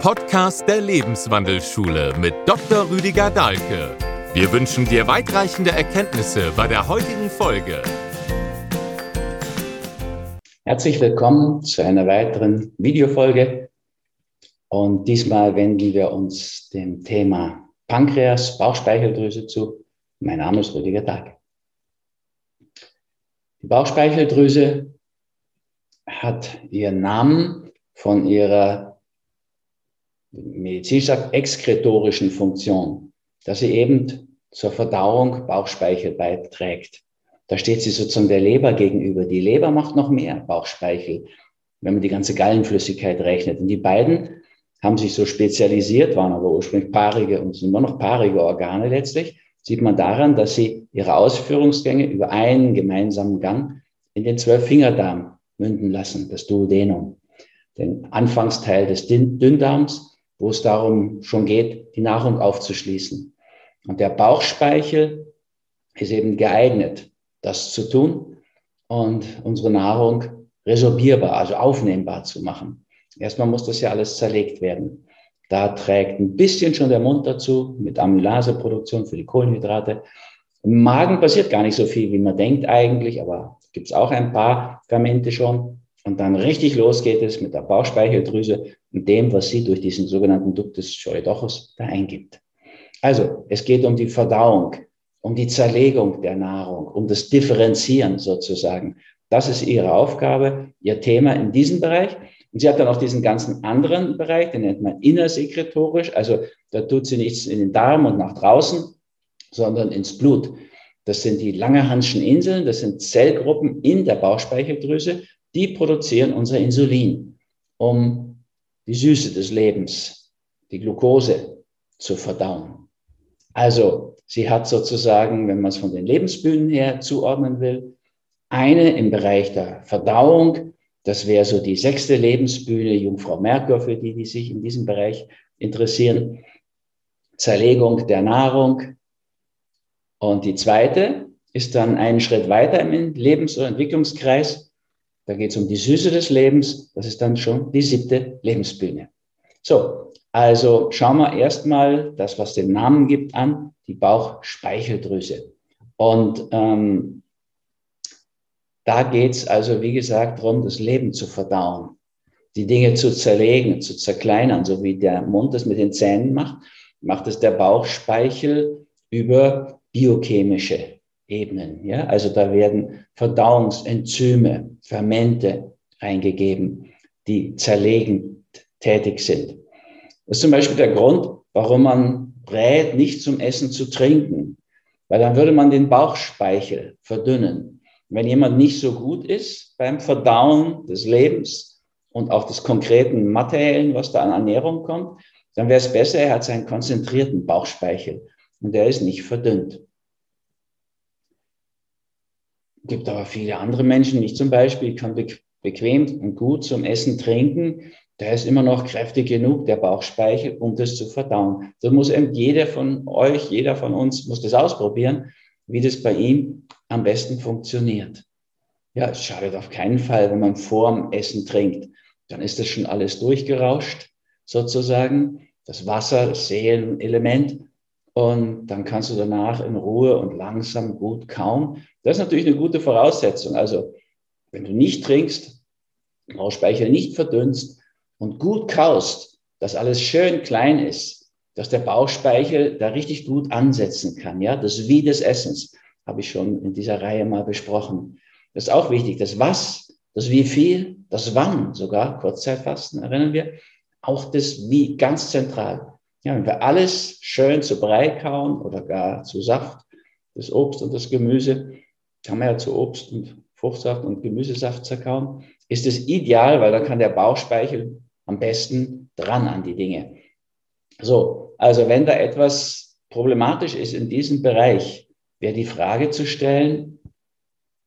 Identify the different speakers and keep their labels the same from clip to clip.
Speaker 1: Podcast der Lebenswandelschule mit Dr. Rüdiger Dahlke. Wir wünschen dir weitreichende Erkenntnisse bei der heutigen Folge.
Speaker 2: Herzlich willkommen zu einer weiteren Videofolge. Und diesmal wenden wir uns dem Thema Pankreas, Bauchspeicheldrüse zu. Mein Name ist Rüdiger Dahlke. Die Bauchspeicheldrüse hat ihren Namen von ihrer medizinisch sagt, exkretorischen Funktion, dass sie eben zur Verdauung Bauchspeichel beiträgt. Da steht sie sozusagen der Leber gegenüber. Die Leber macht noch mehr Bauchspeichel, wenn man die ganze Gallenflüssigkeit rechnet. Und die beiden haben sich so spezialisiert, waren aber ursprünglich paarige und sind immer noch paarige Organe letztlich. Sieht man daran, dass sie ihre Ausführungsgänge über einen gemeinsamen Gang in den Zwölffingerdarm münden lassen, das Duodenum, den Anfangsteil des Dünndarms wo es darum schon geht, die Nahrung aufzuschließen. Und der Bauchspeichel ist eben geeignet, das zu tun und unsere Nahrung resorbierbar, also aufnehmbar zu machen. Erstmal muss das ja alles zerlegt werden. Da trägt ein bisschen schon der Mund dazu mit Amylaseproduktion für die Kohlenhydrate. Im Magen passiert gar nicht so viel, wie man denkt eigentlich, aber gibt es auch ein paar Fermente schon. Und dann richtig los geht es mit der Bauchspeicheldrüse und dem, was sie durch diesen sogenannten Ductus Choedochus da eingibt. Also, es geht um die Verdauung, um die Zerlegung der Nahrung, um das Differenzieren sozusagen. Das ist ihre Aufgabe, ihr Thema in diesem Bereich. Und sie hat dann auch diesen ganzen anderen Bereich, den nennt man innersekretorisch. Also da tut sie nichts in den Darm und nach draußen, sondern ins Blut. Das sind die Langerhanschen Inseln, das sind Zellgruppen in der Bauchspeicheldrüse, die produzieren unser Insulin, um die Süße des Lebens, die Glucose zu verdauen. Also sie hat sozusagen, wenn man es von den Lebensbühnen her zuordnen will, eine im Bereich der Verdauung, das wäre so die sechste Lebensbühne, Jungfrau Merkur, für die, die sich in diesem Bereich interessieren, Zerlegung der Nahrung. Und die zweite ist dann einen Schritt weiter im Lebens- oder Entwicklungskreis, da geht es um die Süße des Lebens. Das ist dann schon die siebte Lebensbühne. So, also schauen wir erstmal das, was den Namen gibt, an, die Bauchspeicheldrüse. Und ähm, da geht es also, wie gesagt, darum, das Leben zu verdauen, die Dinge zu zerlegen, zu zerkleinern, so wie der Mund das mit den Zähnen macht, macht es der Bauchspeichel über biochemische Ebenen. Ja? Also da werden Verdauungsenzyme, Fermente eingegeben, die zerlegend tätig sind. Das ist zum Beispiel der Grund, warum man rät, nicht zum Essen zu trinken, weil dann würde man den Bauchspeichel verdünnen. Wenn jemand nicht so gut ist beim Verdauen des Lebens und auch des konkreten Materiellen, was da an Ernährung kommt, dann wäre es besser, er hat seinen konzentrierten Bauchspeichel und der ist nicht verdünnt gibt aber viele andere Menschen, ich zum Beispiel, kann bequem und gut zum Essen trinken. Der ist immer noch kräftig genug, der Bauchspeichel, um das zu verdauen. Da muss eben jeder von euch, jeder von uns muss das ausprobieren, wie das bei ihm am besten funktioniert. Ja, es schadet auf keinen Fall, wenn man vorm Essen trinkt. Dann ist das schon alles durchgerauscht, sozusagen. Das Wasser, das Seelenelement. Und dann kannst du danach in Ruhe und langsam gut kauen. Das ist natürlich eine gute Voraussetzung. Also, wenn du nicht trinkst, Bauchspeichel nicht verdünnst und gut kaust, dass alles schön klein ist, dass der Bauchspeichel da richtig gut ansetzen kann. Ja, das Wie des Essens habe ich schon in dieser Reihe mal besprochen. Das ist auch wichtig. Das Was, das Wie viel, das Wann sogar, Kurzzeitfasten erinnern wir, auch das Wie ganz zentral. Ja, wenn wir alles schön zu Brei kauen oder gar zu Saft, das Obst und das Gemüse, kann man ja zu Obst und Fruchtsaft und Gemüsesaft zerkauen, ist es ideal, weil dann kann der Bauchspeichel am besten dran an die Dinge. So, also wenn da etwas problematisch ist in diesem Bereich, wäre die Frage zu stellen,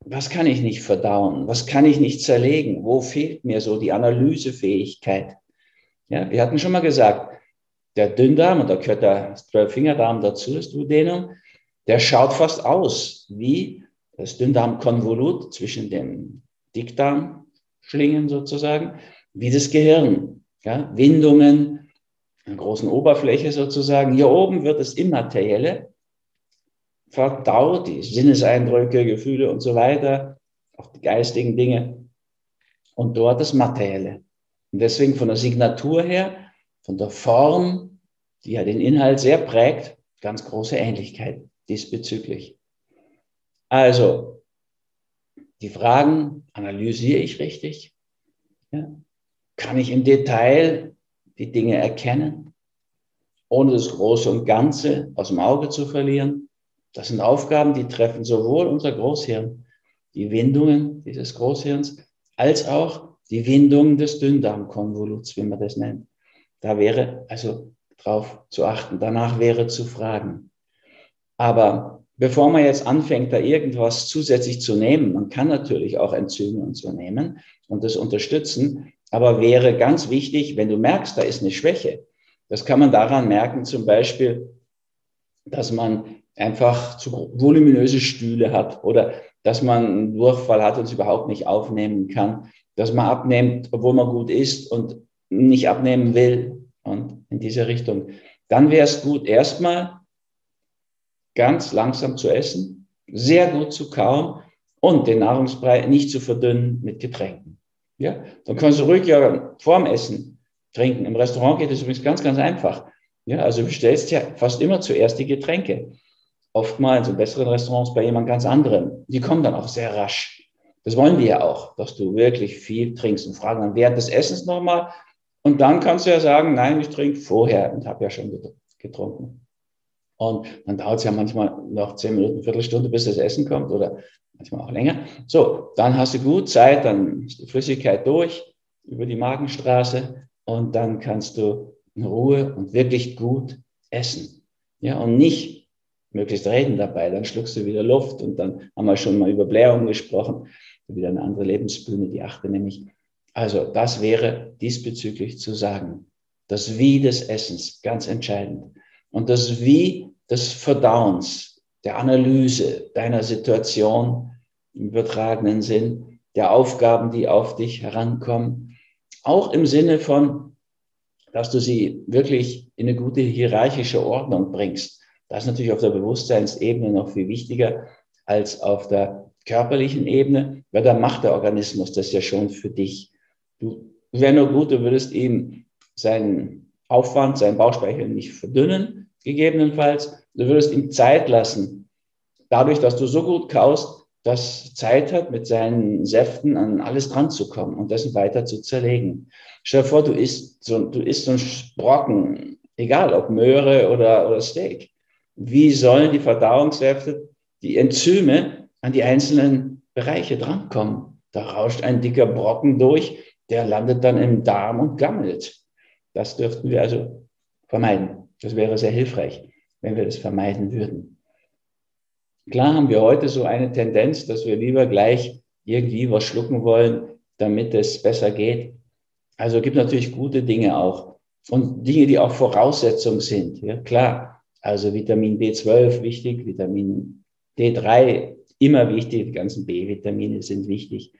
Speaker 2: was kann ich nicht verdauen? Was kann ich nicht zerlegen? Wo fehlt mir so die Analysefähigkeit? Ja, wir hatten schon mal gesagt, der Dünndarm, und da gehört der Zwölffingerdarm dazu, das Duodenum, der schaut fast aus wie das Dünndarmkonvolut zwischen den Dickdarmschlingen sozusagen, wie das Gehirn. Ja? Windungen, einer großen Oberfläche sozusagen. Hier oben wird das Immaterielle verdaut, die Sinneseindrücke, Gefühle und so weiter, auch die geistigen Dinge. Und dort das Materielle. Und deswegen von der Signatur her, von der Form, die ja den Inhalt sehr prägt, ganz große Ähnlichkeit diesbezüglich. Also, die Fragen analysiere ich richtig? Ja? Kann ich im Detail die Dinge erkennen, ohne das Große und Ganze aus dem Auge zu verlieren? Das sind Aufgaben, die treffen sowohl unser Großhirn, die Windungen dieses Großhirns, als auch die Windungen des Dünndarmkonvoluts, wie man das nennt. Da wäre also drauf zu achten. Danach wäre zu fragen. Aber bevor man jetzt anfängt, da irgendwas zusätzlich zu nehmen, man kann natürlich auch Enzyme und so nehmen und das unterstützen, aber wäre ganz wichtig, wenn du merkst, da ist eine Schwäche, das kann man daran merken, zum Beispiel, dass man einfach zu voluminöse Stühle hat oder dass man einen Durchfall hat und es überhaupt nicht aufnehmen kann, dass man abnimmt, obwohl man gut isst und nicht abnehmen will und in diese Richtung. Dann wäre es gut, erstmal ganz langsam zu essen, sehr gut zu kauen und den Nahrungsbrei nicht zu verdünnen mit Getränken. Ja, dann kannst du ruhig ja vorm Essen trinken. Im Restaurant geht es übrigens ganz, ganz einfach. Ja, also du bestellst ja fast immer zuerst die Getränke. Oftmals in besseren Restaurants bei jemand ganz anderem. Die kommen dann auch sehr rasch. Das wollen die ja auch, dass du wirklich viel trinkst und fragen dann während des Essens nochmal. Und dann kannst du ja sagen, nein, ich trinke vorher und habe ja schon getrunken. Und dann dauert es ja manchmal noch zehn Minuten, Viertelstunde, bis das Essen kommt oder manchmal auch länger. So, dann hast du gut Zeit, dann ist die Flüssigkeit durch über die Magenstraße und dann kannst du in Ruhe und wirklich gut essen. Ja, und nicht möglichst reden dabei, dann schluckst du wieder Luft und dann haben wir schon mal über Blähung gesprochen, wieder eine andere Lebensbühne, die achte nämlich. Also das wäre diesbezüglich zu sagen. Das Wie des Essens, ganz entscheidend. Und das Wie des Verdauens, der Analyse deiner Situation im übertragenen Sinn, der Aufgaben, die auf dich herankommen, auch im Sinne von, dass du sie wirklich in eine gute hierarchische Ordnung bringst. Das ist natürlich auf der Bewusstseinsebene noch viel wichtiger als auf der körperlichen Ebene, weil da macht der Organismus das ja schon für dich. Du wäre nur gut, du würdest ihm seinen Aufwand, seinen Bauchspeicher nicht verdünnen, gegebenenfalls. Du würdest ihm Zeit lassen, dadurch, dass du so gut kaust, dass Zeit hat, mit seinen Säften an alles dran zu kommen und das weiter zu zerlegen. Stell dir vor, du isst so, du isst so einen Brocken, egal ob Möhre oder, oder Steak. Wie sollen die Verdauungssäfte, die Enzyme an die einzelnen Bereiche drankommen? Da rauscht ein dicker Brocken durch, der landet dann im Darm und gammelt. Das dürften wir also vermeiden. Das wäre sehr hilfreich, wenn wir das vermeiden würden. Klar haben wir heute so eine Tendenz, dass wir lieber gleich irgendwie was schlucken wollen, damit es besser geht. Also gibt natürlich gute Dinge auch und Dinge, die auch Voraussetzung sind. Ja, klar. Also Vitamin B12 wichtig, Vitamin D3 immer wichtig, die ganzen B-Vitamine sind wichtig.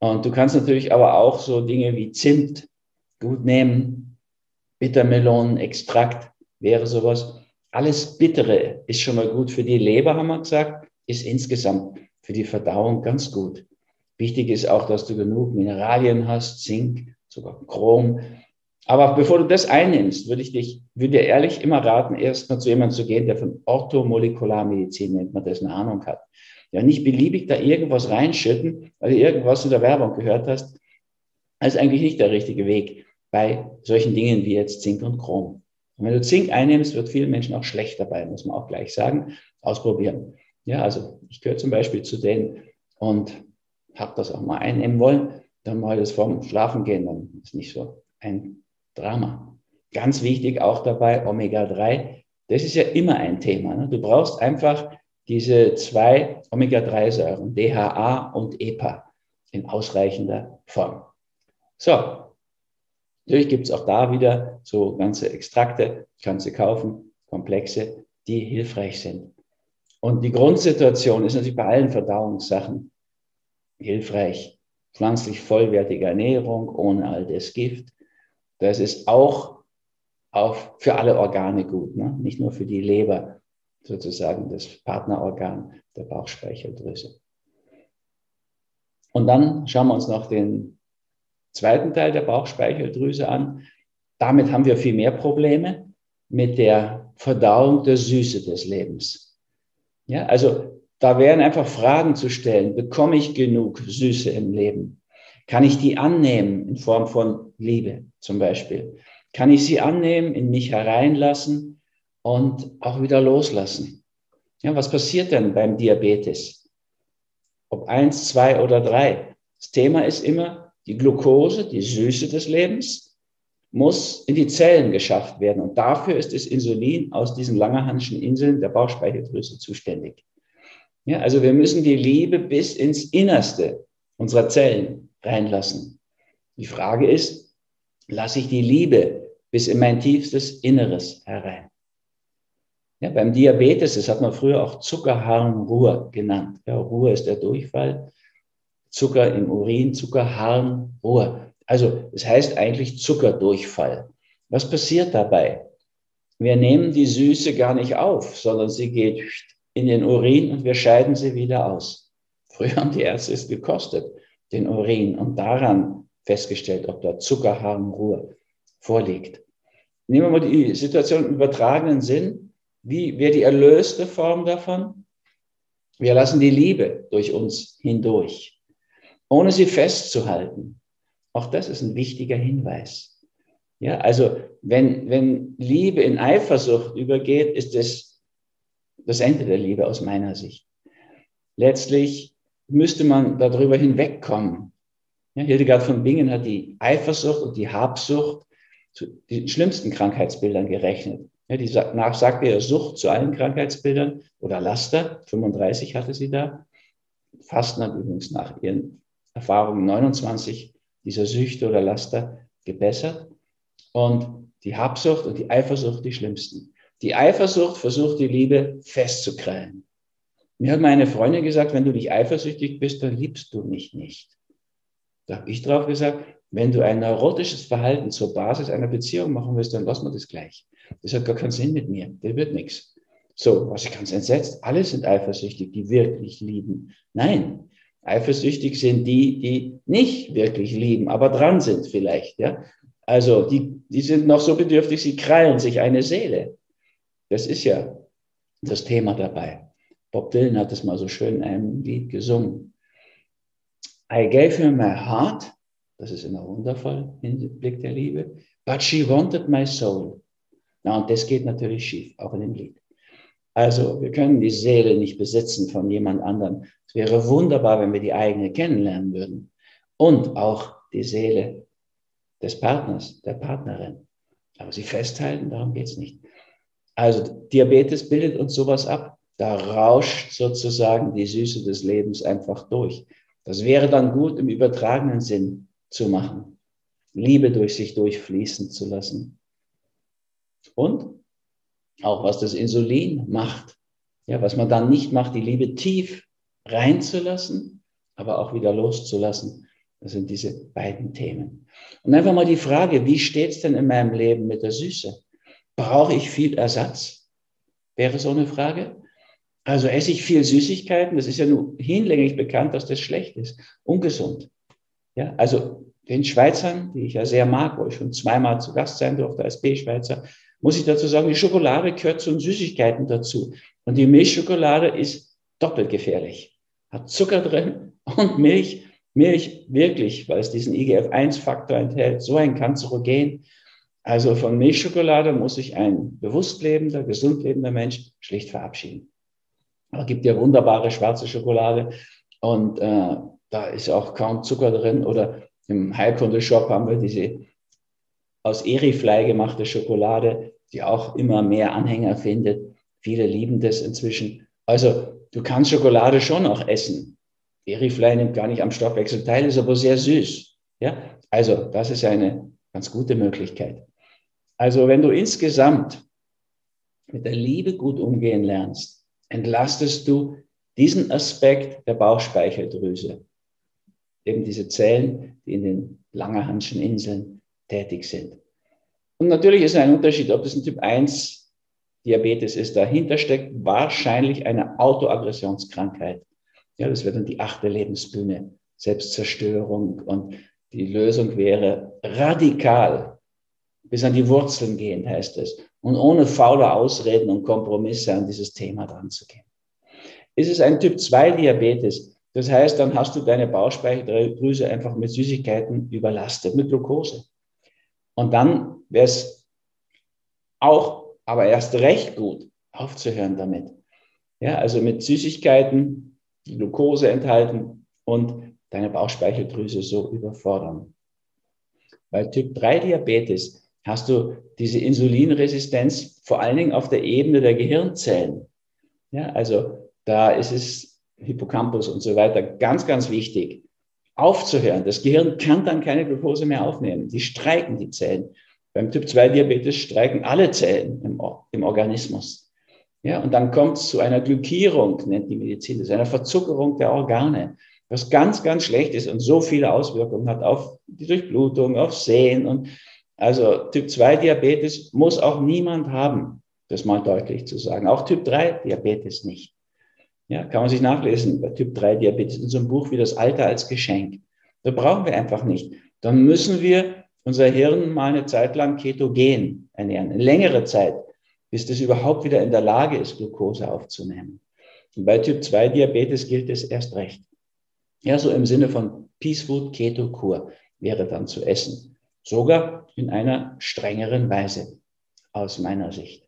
Speaker 2: Und du kannst natürlich aber auch so Dinge wie Zimt gut nehmen, Bittermelonenextrakt wäre sowas. Alles Bittere ist schon mal gut für die Leber, haben wir gesagt, ist insgesamt für die Verdauung ganz gut. Wichtig ist auch, dass du genug Mineralien hast, Zink, sogar Chrom. Aber bevor du das einnimmst, würde ich dich, würde dir ehrlich immer raten, erstmal zu jemandem zu gehen, der von Orthomolekularmedizin nennt man das, eine Ahnung hat. Ja, nicht beliebig da irgendwas reinschütten, weil du irgendwas in der Werbung gehört hast. Das ist eigentlich nicht der richtige Weg bei solchen Dingen wie jetzt Zink und Chrom. Und wenn du Zink einnimmst, wird vielen Menschen auch schlecht dabei, muss man auch gleich sagen. Ausprobieren. Ja, also ich gehöre zum Beispiel zu denen und habe das auch mal einnehmen wollen. Dann mal das vorm Schlafen gehen, dann ist nicht so ein Drama. Ganz wichtig auch dabei Omega-3. Das ist ja immer ein Thema. Ne? Du brauchst einfach diese zwei Omega-3-Säuren, DHA und EPA, in ausreichender Form. So, Natürlich gibt es auch da wieder so ganze Extrakte, kannst du kaufen, komplexe, die hilfreich sind. Und die Grundsituation ist natürlich bei allen Verdauungssachen hilfreich. Pflanzlich vollwertige Ernährung ohne all das Gift. Das ist auch auch für alle Organe gut, ne? nicht nur für die Leber, sozusagen das Partnerorgan der Bauchspeicheldrüse. Und dann schauen wir uns noch den zweiten Teil der Bauchspeicheldrüse an. Damit haben wir viel mehr Probleme mit der Verdauung der Süße des Lebens. Ja, also da wären einfach Fragen zu stellen. Bekomme ich genug Süße im Leben? Kann ich die annehmen in Form von Liebe zum Beispiel? Kann ich sie annehmen, in mich hereinlassen und auch wieder loslassen? Ja, was passiert denn beim Diabetes? Ob eins, zwei oder drei. Das Thema ist immer die Glucose, die Süße des Lebens, muss in die Zellen geschafft werden. Und dafür ist das Insulin aus diesen Langerhanschen Inseln der Bauchspeicheldrüse zuständig. Ja, also wir müssen die Liebe bis ins Innerste unserer Zellen reinlassen. Die Frage ist, lasse ich die Liebe bis in mein tiefstes Inneres herein? Ja, beim Diabetes, das hat man früher auch Zuckerharnruhe genannt. Ja, Ruhe ist der Durchfall. Zucker im Urin, Zuckerharnruhe. Also das heißt eigentlich Zuckerdurchfall. Was passiert dabei? Wir nehmen die Süße gar nicht auf, sondern sie geht in den Urin und wir scheiden sie wieder aus. Früher haben die Ärzte es gekostet, den Urin, und daran festgestellt, ob da Zuckerharnruhe vorliegt. Nehmen wir mal die Situation im übertragenen Sinn. Wie wäre die erlöste Form davon? Wir lassen die Liebe durch uns hindurch, ohne sie festzuhalten. Auch das ist ein wichtiger Hinweis. Ja, also wenn, wenn Liebe in Eifersucht übergeht, ist es das Ende der Liebe aus meiner Sicht. Letztlich müsste man darüber hinwegkommen. Ja, Hildegard von Bingen hat die Eifersucht und die Habsucht zu den schlimmsten Krankheitsbildern gerechnet. Ja, die nach sagt er Sucht zu allen Krankheitsbildern oder Laster. 35 hatte sie da. Fasten hat übrigens nach ihren Erfahrungen 29 dieser Süchte oder Laster gebessert. Und die Habsucht und die Eifersucht die schlimmsten. Die Eifersucht versucht die Liebe festzukrallen. Mir hat meine Freundin gesagt, wenn du nicht eifersüchtig bist, dann liebst du mich nicht. Da habe ich drauf gesagt, wenn du ein neurotisches Verhalten zur Basis einer Beziehung machen willst, dann lass mal das gleich. Das hat gar keinen Sinn mit mir. Der wird nichts. So, was ich ganz entsetzt. Alle sind eifersüchtig, die wirklich lieben. Nein, eifersüchtig sind die, die nicht wirklich lieben, aber dran sind vielleicht. Ja, also die, die sind noch so bedürftig, sie krallen sich eine Seele. Das ist ja das Thema dabei. Bob Dylan hat es mal so schön in einem Lied gesungen. I gave her my heart, das ist immer wundervoll im Blick der Liebe, but she wanted my soul. Na, und das geht natürlich schief, auch in dem Lied. Also, wir können die Seele nicht besitzen von jemand anderem. Es wäre wunderbar, wenn wir die eigene kennenlernen würden. Und auch die Seele des Partners, der Partnerin. Aber sie festhalten, darum geht es nicht. Also Diabetes bildet uns sowas ab. Da rauscht sozusagen die Süße des Lebens einfach durch. Das wäre dann gut im übertragenen Sinn zu machen. Liebe durch sich durchfließen zu lassen. Und auch was das Insulin macht. Ja, was man dann nicht macht, die Liebe tief reinzulassen, aber auch wieder loszulassen. Das sind diese beiden Themen. Und einfach mal die Frage, wie steht es denn in meinem Leben mit der Süße? Brauche ich viel Ersatz? Wäre so eine Frage. Also esse ich viel Süßigkeiten? Das ist ja nur hinlänglich bekannt, dass das schlecht ist, ungesund. Ja, also den Schweizern, die ich ja sehr mag, wo ich schon zweimal zu Gast sein durfte als B-Schweizer, muss ich dazu sagen, die Schokolade gehört zu den Süßigkeiten dazu. Und die Milchschokolade ist doppelt gefährlich. Hat Zucker drin und Milch. Milch wirklich, weil es diesen IGF-1-Faktor enthält, so ein Kanzerogen. Also von Milchschokolade muss sich ein bewusst lebender, gesund lebender Mensch schlicht verabschieden. Es gibt ja wunderbare schwarze Schokolade und äh, da ist auch kaum Zucker drin. Oder im Heilkunde-Shop haben wir diese aus Eriflei gemachte Schokolade, die auch immer mehr Anhänger findet. Viele lieben das inzwischen. Also du kannst Schokolade schon auch essen. Eriflei nimmt gar nicht am Stoffwechsel teil, ist aber sehr süß. Ja, also das ist eine ganz gute Möglichkeit. Also wenn du insgesamt mit der Liebe gut umgehen lernst, entlastest du diesen Aspekt der Bauchspeicheldrüse, eben diese Zellen, die in den Langerhanschen Inseln tätig sind. Und natürlich ist ein Unterschied, ob das ein Typ 1 Diabetes ist. Dahinter steckt wahrscheinlich eine Autoaggressionskrankheit. Ja, das wäre dann die achte Lebensbühne, Selbstzerstörung. Und die Lösung wäre radikal bis an die Wurzeln gehen, heißt es. Und ohne faule Ausreden und Kompromisse an dieses Thema dran zu gehen. Ist es ein Typ 2 Diabetes? Das heißt, dann hast du deine Bauchspeicheldrüse einfach mit Süßigkeiten überlastet, mit Glucose. Und dann wäre es auch, aber erst recht gut, aufzuhören damit. Ja, also mit Süßigkeiten, die Glucose enthalten und deine Bauchspeicheldrüse so überfordern. Bei Typ 3 Diabetes hast du diese Insulinresistenz vor allen Dingen auf der Ebene der Gehirnzellen. Ja, also da ist es Hippocampus und so weiter ganz, ganz wichtig, aufzuhören. Das Gehirn kann dann keine Glucose mehr aufnehmen. Die streiken die Zellen. Beim Typ 2 Diabetes streiken alle Zellen im, im Organismus. Ja, und dann kommt es zu einer Glykierung, nennt die Medizin das, einer Verzuckerung der Organe, was ganz, ganz schlecht ist und so viele Auswirkungen hat auf die Durchblutung, auf Sehen. Und also Typ 2 Diabetes muss auch niemand haben, das mal deutlich zu sagen. Auch Typ 3 Diabetes nicht. Ja, kann man sich nachlesen bei Typ 3 Diabetes in so einem Buch wie das Alter als Geschenk. Da brauchen wir einfach nicht. Dann müssen wir unser Hirn mal eine Zeit lang ketogen ernähren, eine längere Zeit, bis das überhaupt wieder in der Lage ist, Glucose aufzunehmen. Und bei Typ 2 Diabetes gilt es erst recht. Ja, so im Sinne von Peace Food Keto Kur wäre dann zu essen. Sogar in einer strengeren Weise aus meiner Sicht.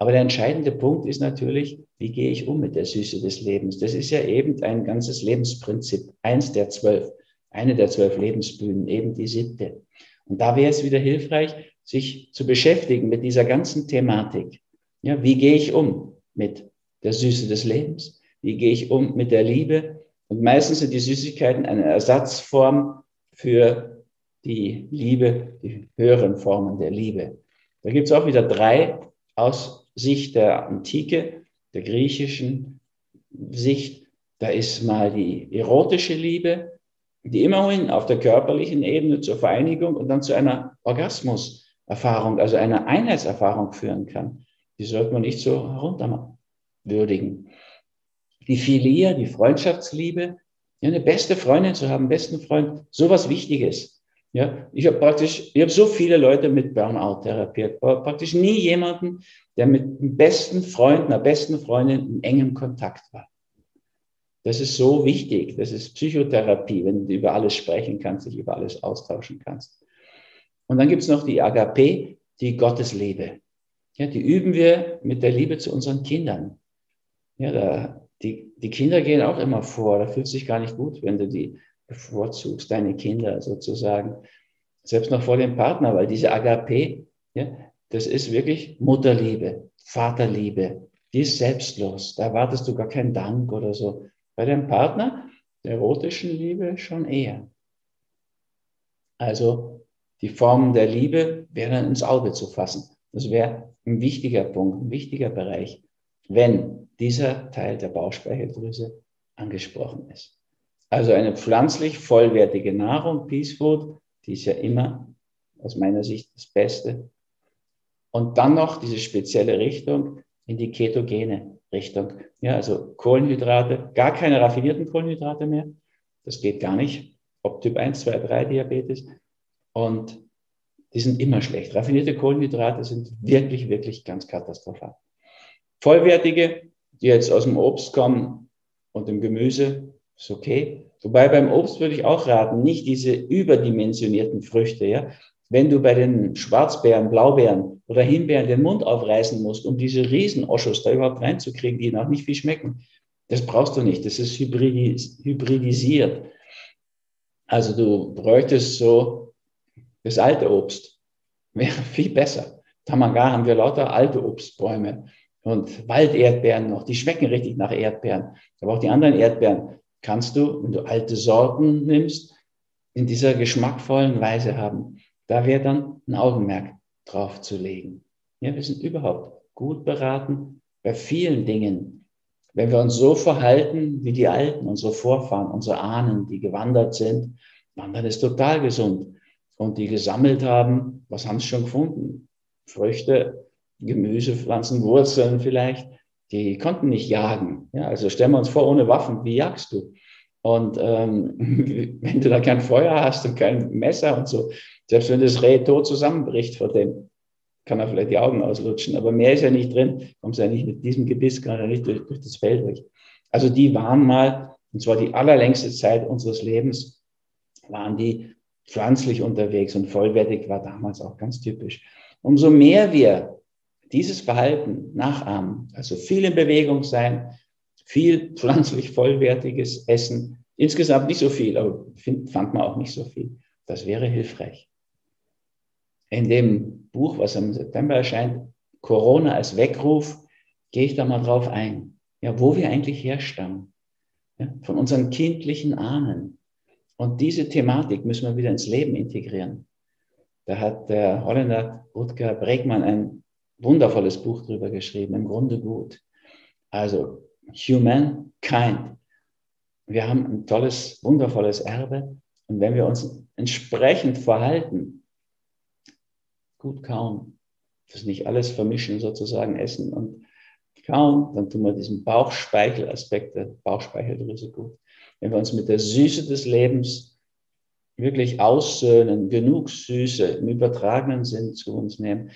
Speaker 2: Aber der entscheidende Punkt ist natürlich, wie gehe ich um mit der Süße des Lebens? Das ist ja eben ein ganzes Lebensprinzip, eins der zwölf, eine der zwölf Lebensbühnen, eben die siebte. Und da wäre es wieder hilfreich, sich zu beschäftigen mit dieser ganzen Thematik. Ja, wie gehe ich um mit der Süße des Lebens? Wie gehe ich um mit der Liebe? Und meistens sind die Süßigkeiten eine Ersatzform für die Liebe, die höheren Formen der Liebe. Da gibt es auch wieder drei aus Sicht der Antike, der griechischen Sicht, da ist mal die erotische Liebe, die immerhin auf der körperlichen Ebene zur Vereinigung und dann zu einer Orgasmuserfahrung, also einer Einheitserfahrung führen kann. Die sollte man nicht so herunterwürdigen. Die Philia, die Freundschaftsliebe, ja, eine beste Freundin zu haben, besten Freund, sowas Wichtiges. Ja, ich habe praktisch, ich habe so viele Leute mit Burnout therapiert, aber praktisch nie jemanden, der mit dem besten Freund, einer besten Freundin in engem Kontakt war. Das ist so wichtig. Das ist Psychotherapie, wenn du über alles sprechen kannst, dich über alles austauschen kannst. Und dann gibt es noch die Agape, die Gottesliebe. Ja, die üben wir mit der Liebe zu unseren Kindern. Ja, da, die, die Kinder gehen auch immer vor. Da fühlt sich gar nicht gut, wenn du die bevorzugst deine Kinder sozusagen, selbst noch vor dem Partner, weil diese Agape, ja, das ist wirklich Mutterliebe, Vaterliebe, die ist selbstlos. Da erwartest du gar keinen Dank oder so. Bei dem Partner, der erotischen Liebe, schon eher. Also die Formen der Liebe wären ins Auge zu fassen. Das wäre ein wichtiger Punkt, ein wichtiger Bereich, wenn dieser Teil der Bauchspeicheldrüse angesprochen ist. Also eine pflanzlich vollwertige Nahrung, Peace Food, die ist ja immer aus meiner Sicht das Beste. Und dann noch diese spezielle Richtung in die ketogene Richtung. Ja, also Kohlenhydrate, gar keine raffinierten Kohlenhydrate mehr. Das geht gar nicht. Ob Typ 1, 2, 3 Diabetes. Und die sind immer schlecht. Raffinierte Kohlenhydrate sind wirklich, wirklich ganz katastrophal. Vollwertige, die jetzt aus dem Obst kommen und dem Gemüse, ist okay. Wobei beim Obst würde ich auch raten, nicht diese überdimensionierten Früchte, ja. Wenn du bei den Schwarzbeeren, Blaubeeren oder Himbeeren den Mund aufreißen musst, um diese Riesenoschos da überhaupt reinzukriegen, die noch nicht viel schmecken, das brauchst du nicht. Das ist hybridis hybridisiert. Also du bräuchtest so das alte Obst. Wäre viel besser. Tamanga haben wir lauter alte Obstbäume und Walderdbeeren noch. Die schmecken richtig nach Erdbeeren. Aber auch die anderen Erdbeeren kannst du, wenn du alte Sorten nimmst, in dieser geschmackvollen Weise haben. Da wäre dann ein Augenmerk drauf zu legen. Ja, wir sind überhaupt gut beraten bei vielen Dingen. Wenn wir uns so verhalten wie die Alten, unsere Vorfahren, unsere Ahnen, die gewandert sind, wandern ist total gesund. und die gesammelt haben, was haben sie schon gefunden? Früchte, Gemüsepflanzen, Wurzeln vielleicht. Die konnten nicht jagen. Ja, also stellen wir uns vor, ohne Waffen, wie jagst du? Und ähm, wenn du da kein Feuer hast und kein Messer und so, selbst wenn das Reh tot zusammenbricht vor dem, kann er vielleicht die Augen auslutschen. Aber mehr ist ja nicht drin, kommst ja nicht mit diesem Gebiss, kann er nicht durch, durch das Feld durch. Also die waren mal, und zwar die allerlängste Zeit unseres Lebens, waren die pflanzlich unterwegs und vollwertig war damals auch ganz typisch. Umso mehr wir dieses Verhalten nachahmen, also viel in Bewegung sein, viel pflanzlich vollwertiges Essen, insgesamt nicht so viel, aber find, fand man auch nicht so viel. Das wäre hilfreich. In dem Buch, was im September erscheint, Corona als Weckruf, gehe ich da mal drauf ein, ja, wo wir eigentlich herstammen, ja, von unseren kindlichen Ahnen. Und diese Thematik müssen wir wieder ins Leben integrieren. Da hat der Holländer Rutger Bregmann ein wundervolles Buch drüber geschrieben, im Grunde gut. Also Humankind. Wir haben ein tolles, wundervolles Erbe. Und wenn wir uns entsprechend verhalten, gut kauen, das nicht alles vermischen, sozusagen essen und kauen, dann tun wir diesen Bauchspeichelaspekt der Bauchspeicheldrüse gut. Wenn wir uns mit der Süße des Lebens wirklich aussöhnen, genug Süße im übertragenen Sinn zu uns nehmen.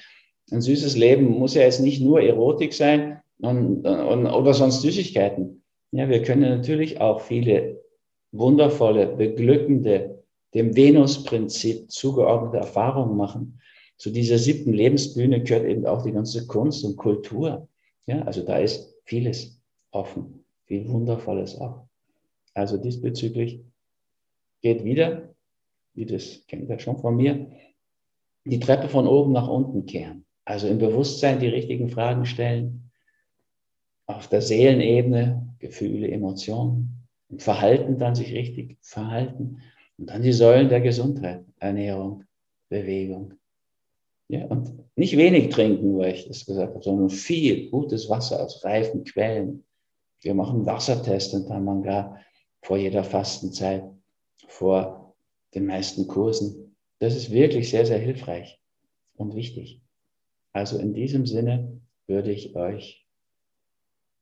Speaker 2: Ein süßes Leben muss ja jetzt nicht nur Erotik sein, und, und, oder sonst Süßigkeiten. Ja, wir können natürlich auch viele wundervolle, beglückende, dem Venus-Prinzip zugeordnete Erfahrungen machen. Zu dieser siebten Lebensbühne gehört eben auch die ganze Kunst und Kultur. Ja, also da ist vieles offen, viel Wundervolles auch. Also diesbezüglich geht wieder, wie das kennt ihr schon von mir, die Treppe von oben nach unten kehren. Also im Bewusstsein die richtigen Fragen stellen, auf der Seelenebene, Gefühle, Emotionen, und Verhalten dann sich richtig verhalten. Und dann die Säulen der Gesundheit, Ernährung, Bewegung. Ja, und nicht wenig trinken, wo ich das gesagt habe, sondern viel gutes Wasser aus reifen Quellen. Wir machen Wassertest und dann gar vor jeder Fastenzeit, vor den meisten Kursen. Das ist wirklich sehr, sehr hilfreich und wichtig. Also in diesem Sinne würde ich euch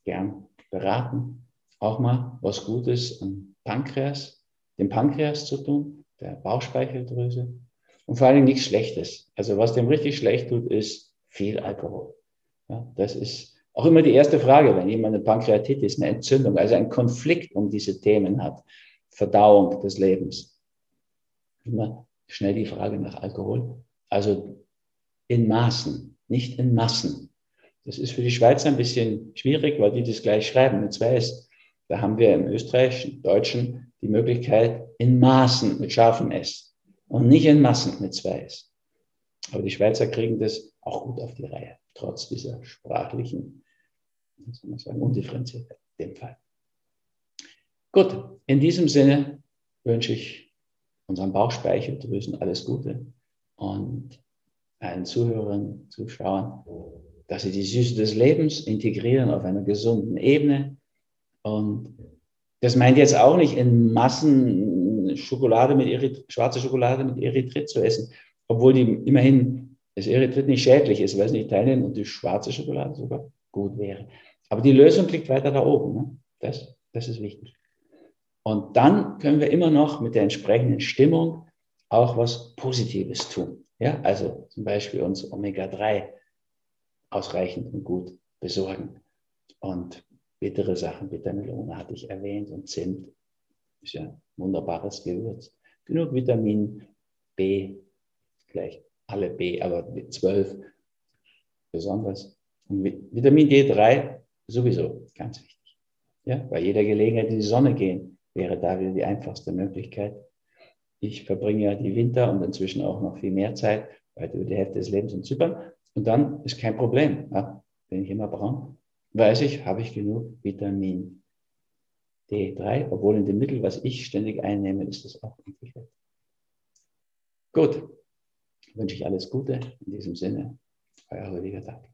Speaker 2: gern beraten, auch mal was Gutes am Pankreas, dem Pankreas zu tun, der Bauchspeicheldrüse und vor allem nichts Schlechtes. Also was dem richtig schlecht tut, ist viel Alkohol. Ja, das ist auch immer die erste Frage, wenn jemand eine Pankreatitis, eine Entzündung, also ein Konflikt um diese Themen hat, Verdauung des Lebens. Immer schnell die Frage nach Alkohol. Also in Maßen, nicht in Massen. Das ist für die Schweizer ein bisschen schwierig, weil die das gleich schreiben mit zwei S. Da haben wir im Österreichischen, Deutschen die Möglichkeit in Maßen mit scharfem S und nicht in Massen mit zwei S. Aber die Schweizer kriegen das auch gut auf die Reihe, trotz dieser sprachlichen, wie soll man sagen, Undifferenziertheit in dem Fall. Gut, in diesem Sinne wünsche ich unseren Bauchspeicheldrüsen alles Gute und allen Zuhörern, Zuschauern dass sie die Süße des Lebens integrieren auf einer gesunden Ebene. Und das meint jetzt auch nicht in Massen Schokolade mit Eryth schwarze Schokolade mit Erythrit zu essen, obwohl die immerhin das Erythrit nicht schädlich ist, weil es nicht teilnehmen und die schwarze Schokolade sogar gut wäre. Aber die Lösung liegt weiter da oben. Ne? Das, das ist wichtig. Und dann können wir immer noch mit der entsprechenden Stimmung auch was Positives tun. Ja, also zum Beispiel uns Omega-3 ausreichend und gut besorgen. Und bittere Sachen, Bittermelone hatte ich erwähnt und Zimt ist ja ein wunderbares Gewürz. Genug Vitamin B, gleich alle B, aber mit 12 besonders. Und Vitamin D3 sowieso ganz wichtig. Ja, bei jeder Gelegenheit in die Sonne gehen wäre da wieder die einfachste Möglichkeit. Ich verbringe ja die Winter und inzwischen auch noch viel mehr Zeit, weit über die Hälfte des Lebens in Zypern. Und dann ist kein Problem. Ja, wenn ich immer braun, weiß ich, habe ich genug Vitamin D3, obwohl in dem Mittel, was ich ständig einnehme, ist das auch nicht Gut, wünsche ich alles Gute in diesem Sinne. Euer Rüdiger Tag.